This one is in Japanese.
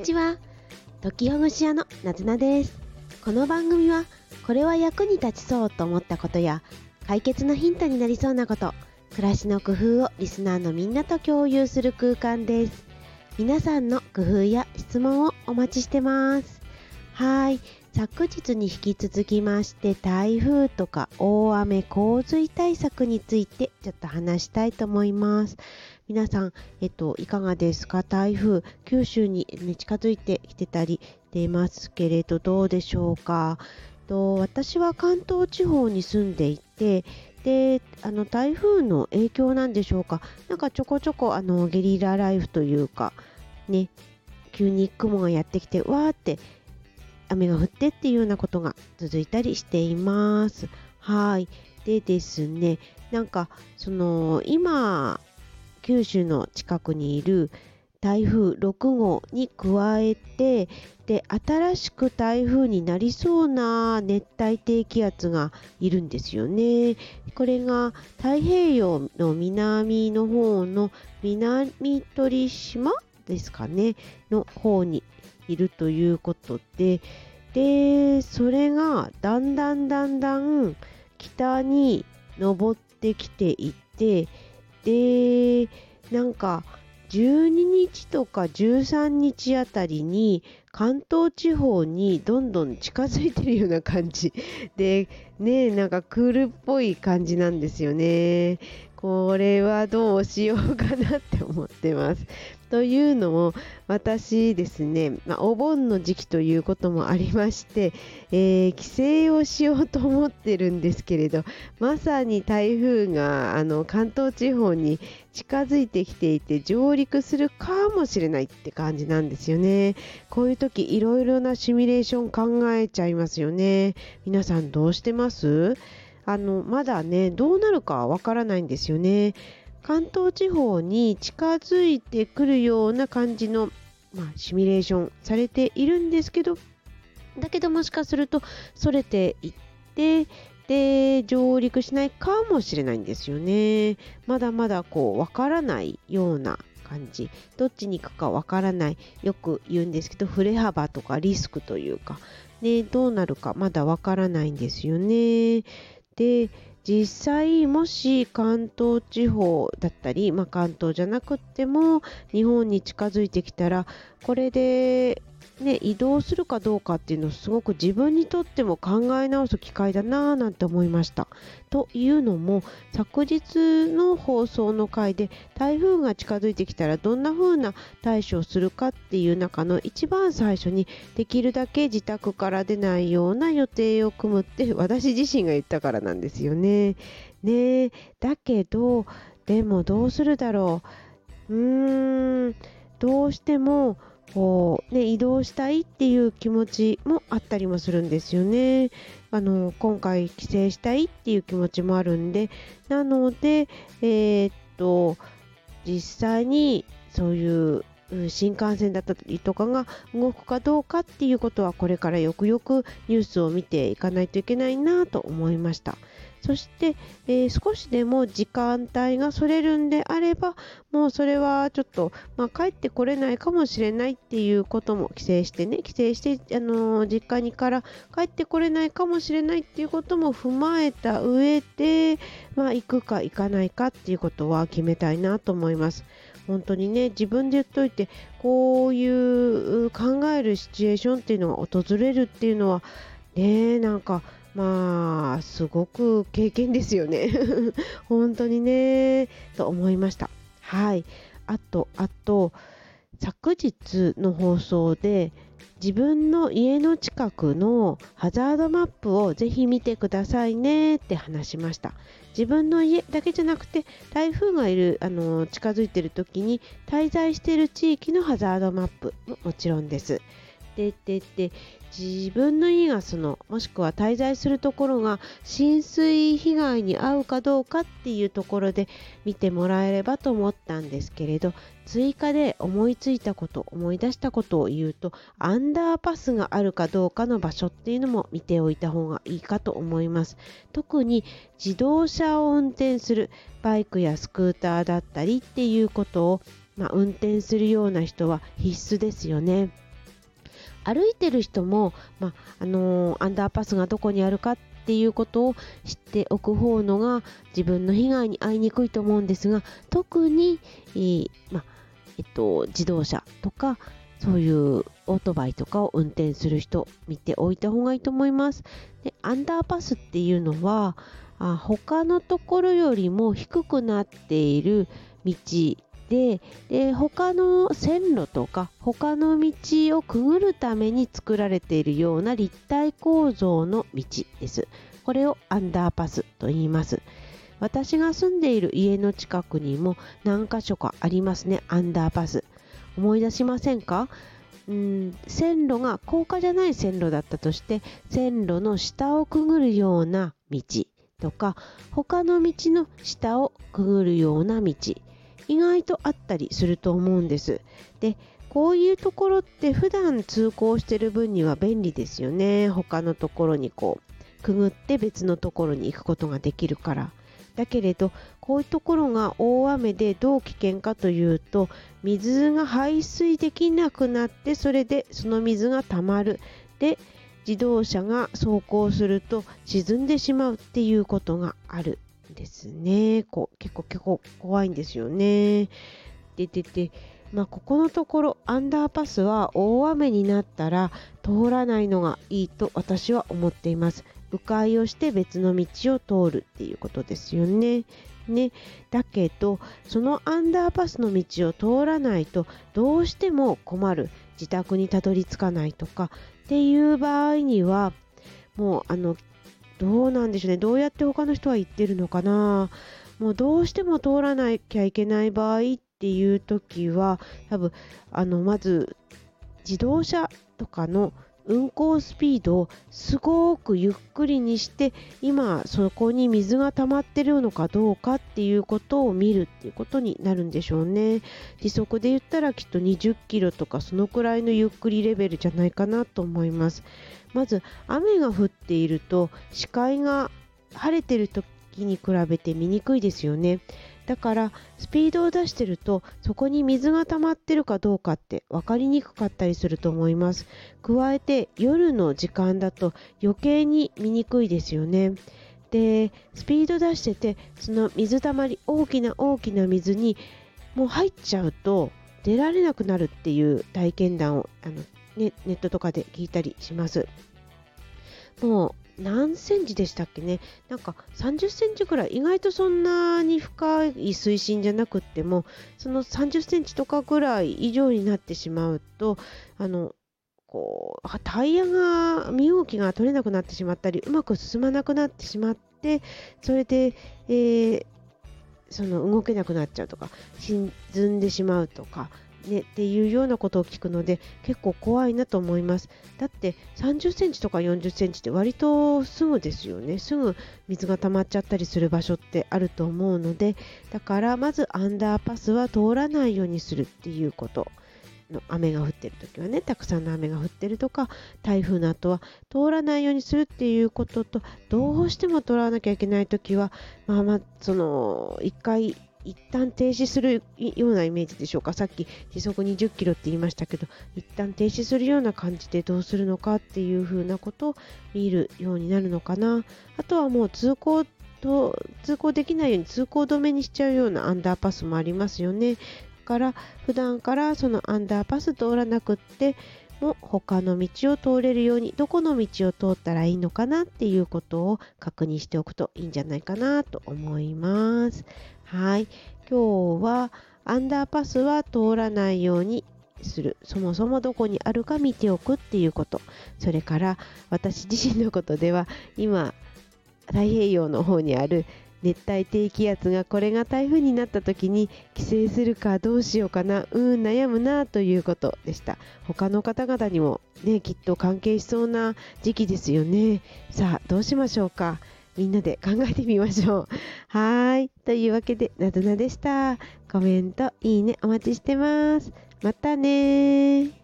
にちは。時ほぐし屋のなずなです。この番組はこれは役に立ちそうと思ったことや解決のヒントになりそうなこと暮らしの工夫をリスナーのみんなと共有する空間です。皆さんの工夫や質問をお待ちしてます。はい。昨日に引き続きまして台風とか大雨洪水対策についてちょっと話したいと思います。皆さん、えっと、いかがですか？台風、九州に、ね、近づいてきてたり出ますけれど、どうでしょうか？と私は関東地方に住んでいて、で、あの、台風の影響なんでしょうか？なんかちょこちょこ、あの、ゲリラライフというか、ね、急に雲がやってきて、わーって雨が降ってっていうようなことが続いたりしています。はい。でですね、なんか、その、今、九州の近くにいる台風6号に加えて、で、新しく台風になりそうな熱帯低気圧がいるんですよね。これが太平洋の南の方の南鳥島ですかね、の方にいるということで、で、それがだんだんだんだん北に登ってきていて、で、なんか、12日とか13日あたりに関東地方にどんどん近づいてるような感じ。でねなんかクールっぽい感じなんですよね。これはどうしようかなって思ってます。というのも私ですね、まあ、お盆の時期ということもありまして、えー、帰省をしようと思ってるんですけれどまさに台風があの関東地方に近づいてきていて上陸するかもしれないって感じなんですよね。こういう時いろいろなシミュレーション考えちゃいますよね。皆さんどうしてます？あのまだねどうなるかわからないんですよね。関東地方に近づいてくるような感じの、まあ、シミュレーションされているんですけどだけどもしかするとそれていってで上陸しないかもしれないんですよね。まだまだこうわからないような感じ。どっちに行くかわからない。よく言うんですけど振れ幅とかリスクというか。ねどうなるかまだわからないんですよね。で実際もし関東地方だったり、まあ、関東じゃなくっても日本に近づいてきたらこれで、ね、移動するかどうかっていうのをすごく自分にとっても考え直す機会だなぁなんて思いました。というのも昨日の放送の回で台風が近づいてきたらどんな風な対処をするかっていう中の一番最初にできるだけ自宅から出ないような予定を組むって 私自身が言ったからなんですよね。ねだけどでもどうするだろううーんどうしてもこう、ね、移動したいっていう気持ちもあったりもするんですよね。あの今回帰省したいっていう気持ちもあるんでなので、えー、っと実際にそういう新幹線だったりとかが動くかどうかっていうことはこれからよくよくニュースを見ていかないといけないなと思いました。そして、えー、少しでも時間帯がそれるんであれば、もうそれはちょっと、まあ、帰ってこれないかもしれないっていうことも帰省してね、帰省して、あのー、実家にから帰ってこれないかもしれないっていうことも踏まえた上で、まあ、行くか行かないかっていうことは決めたいなと思います。本当にね、自分で言っといて、こういう考えるシチュエーションっていうのが訪れるっていうのは、ねえ、なんか、まあ、すごく経験ですよね。本当にね、と思いました。はい。あと、あと、昨日の放送で、自分の家の近くのハザードマップをぜひ見てくださいねって話しました。自分の家だけじゃなくて台風がいるあの近づいている時に滞在している地域のハザードマップももちろんです。ででで自分の家がそのもしくは滞在するところが浸水被害に遭うかどうかっていうところで見てもらえればと思ったんですけれど追加で思いついたこと思い出したことを言うとアンダーパスがあるかどうかの場所っていうのも見ておいた方がいいかと思います特に自動車を運転するバイクやスクーターだったりっていうことを、まあ、運転するような人は必須ですよね。歩いてる人も、まあのー、アンダーパスがどこにあるかっていうことを知っておく方のが自分の被害に遭いにくいと思うんですが特に、えー、まあえっと、自動車とかそういうオートバイとかを運転する人見ておいた方がいいと思います。でアンダーパスっていうのはあ他のところよりも低くなっている道でで他の線路とか他の道をくぐるために作られているような立体構造の道です。これをアンダーパスと言います。私が住んでいる家の近くにも何箇所かありますね、アンダーパス。思い出しませんか？ん線路が高架じゃない線路だったとして線路の下をくぐるような道とか他の道の下をくぐるような道意外とあったりすると思うんです。でこういうところって普段通行してる分には便利ですよね。他のところにこうくぐって別のところに行くことができるから。だけれどこういうところが大雨でどう危険かというと水が排水できなくなってそれでその水がたまるで自動車が走行すると沈んでしまうっていうことがあるですね。こう結構結構怖いんですよね。でででまあ、ここのところアンダーパスは大雨になったら通らないのがいいと私は思っています。迂回をして別の道を通るっていうことですよね。ね、だけどそのアンダーパスの道を通らないとどうしても困る。自宅にたどり着かないとかっていう場合にはもうあのどうなんでしょうね。どうやって他の人は言ってるのかな。もうどうしても通らなきゃいけない場合っていう時は多分あのまず自動車とかの運行スピードをすごくゆっくりにして今そこに水が溜まってるのかどうかっていうことを見るっていうことになるんでしょうね。時速で言ったらきっと20キロとかそのくらいのゆっくりレベルじゃないかなと思います。まず雨が降っていると視界が晴れてる時に比べて見にくいですよね。だからスピードを出してるとそこに水が溜まってるかどうかって分かりにくかったりすると思います。加えて夜の時間だと余計に見にくいですよね。でスピード出しててその水たまり大きな大きな水にもう入っちゃうと出られなくなるっていう体験談をあの、ね、ネットとかで聞いたりします。もう何センチでしたっけね？なんか30センチぐらい。意外とそんなに深い水深じゃなくってもその30センチとかぐらい以上になってしまうとあのこうタイヤが身動きが取れなくなってしまったりうまく進まなくなってしまってそれで、えー、その動けなくなっちゃうとか沈んでしまうとかね、っていうようなことを聞くので結構怖いなと思います。だって30センチとか40センチって割とすぐですよね。すぐ水が溜まっちゃったりする場所ってあると思うのでだからまずアンダーパスは通らないようにするっていうことの雨が降ってる時はねたくさんの雨が降ってるとか台風の後は通らないようにするっていうこととどうしても通らなきゃいけない時はまあまあその1回一旦停止するようなイメージでしょうかさっき時速20キロって言いましたけど一旦停止するような感じでどうするのかっていう風なことを見るようになるのかなあとはもう通行と通行できないように通行止めにしちゃうようなアンダーパスもありますよねだから普段からそのアンダーパス通らなくっても他の道を通れるようにどこの道を通ったらいいのかなっていうことを確認しておくといいんじゃないかなと思います。はい。今日はアンダーパスは通らないようにする。そもそもどこにあるか見ておくっていうこと。それから私自身のことでは今太平洋の方にある熱帯低気圧がこれが台風になった時に帰省するかどうしようかなうん悩むなということでした他の方々にもねきっと関係しそうな時期ですよねさあどうしましょうかみんなで考えてみましょう。はい。というわけで、なずなでした。コメント、いいね、お待ちしてます。またね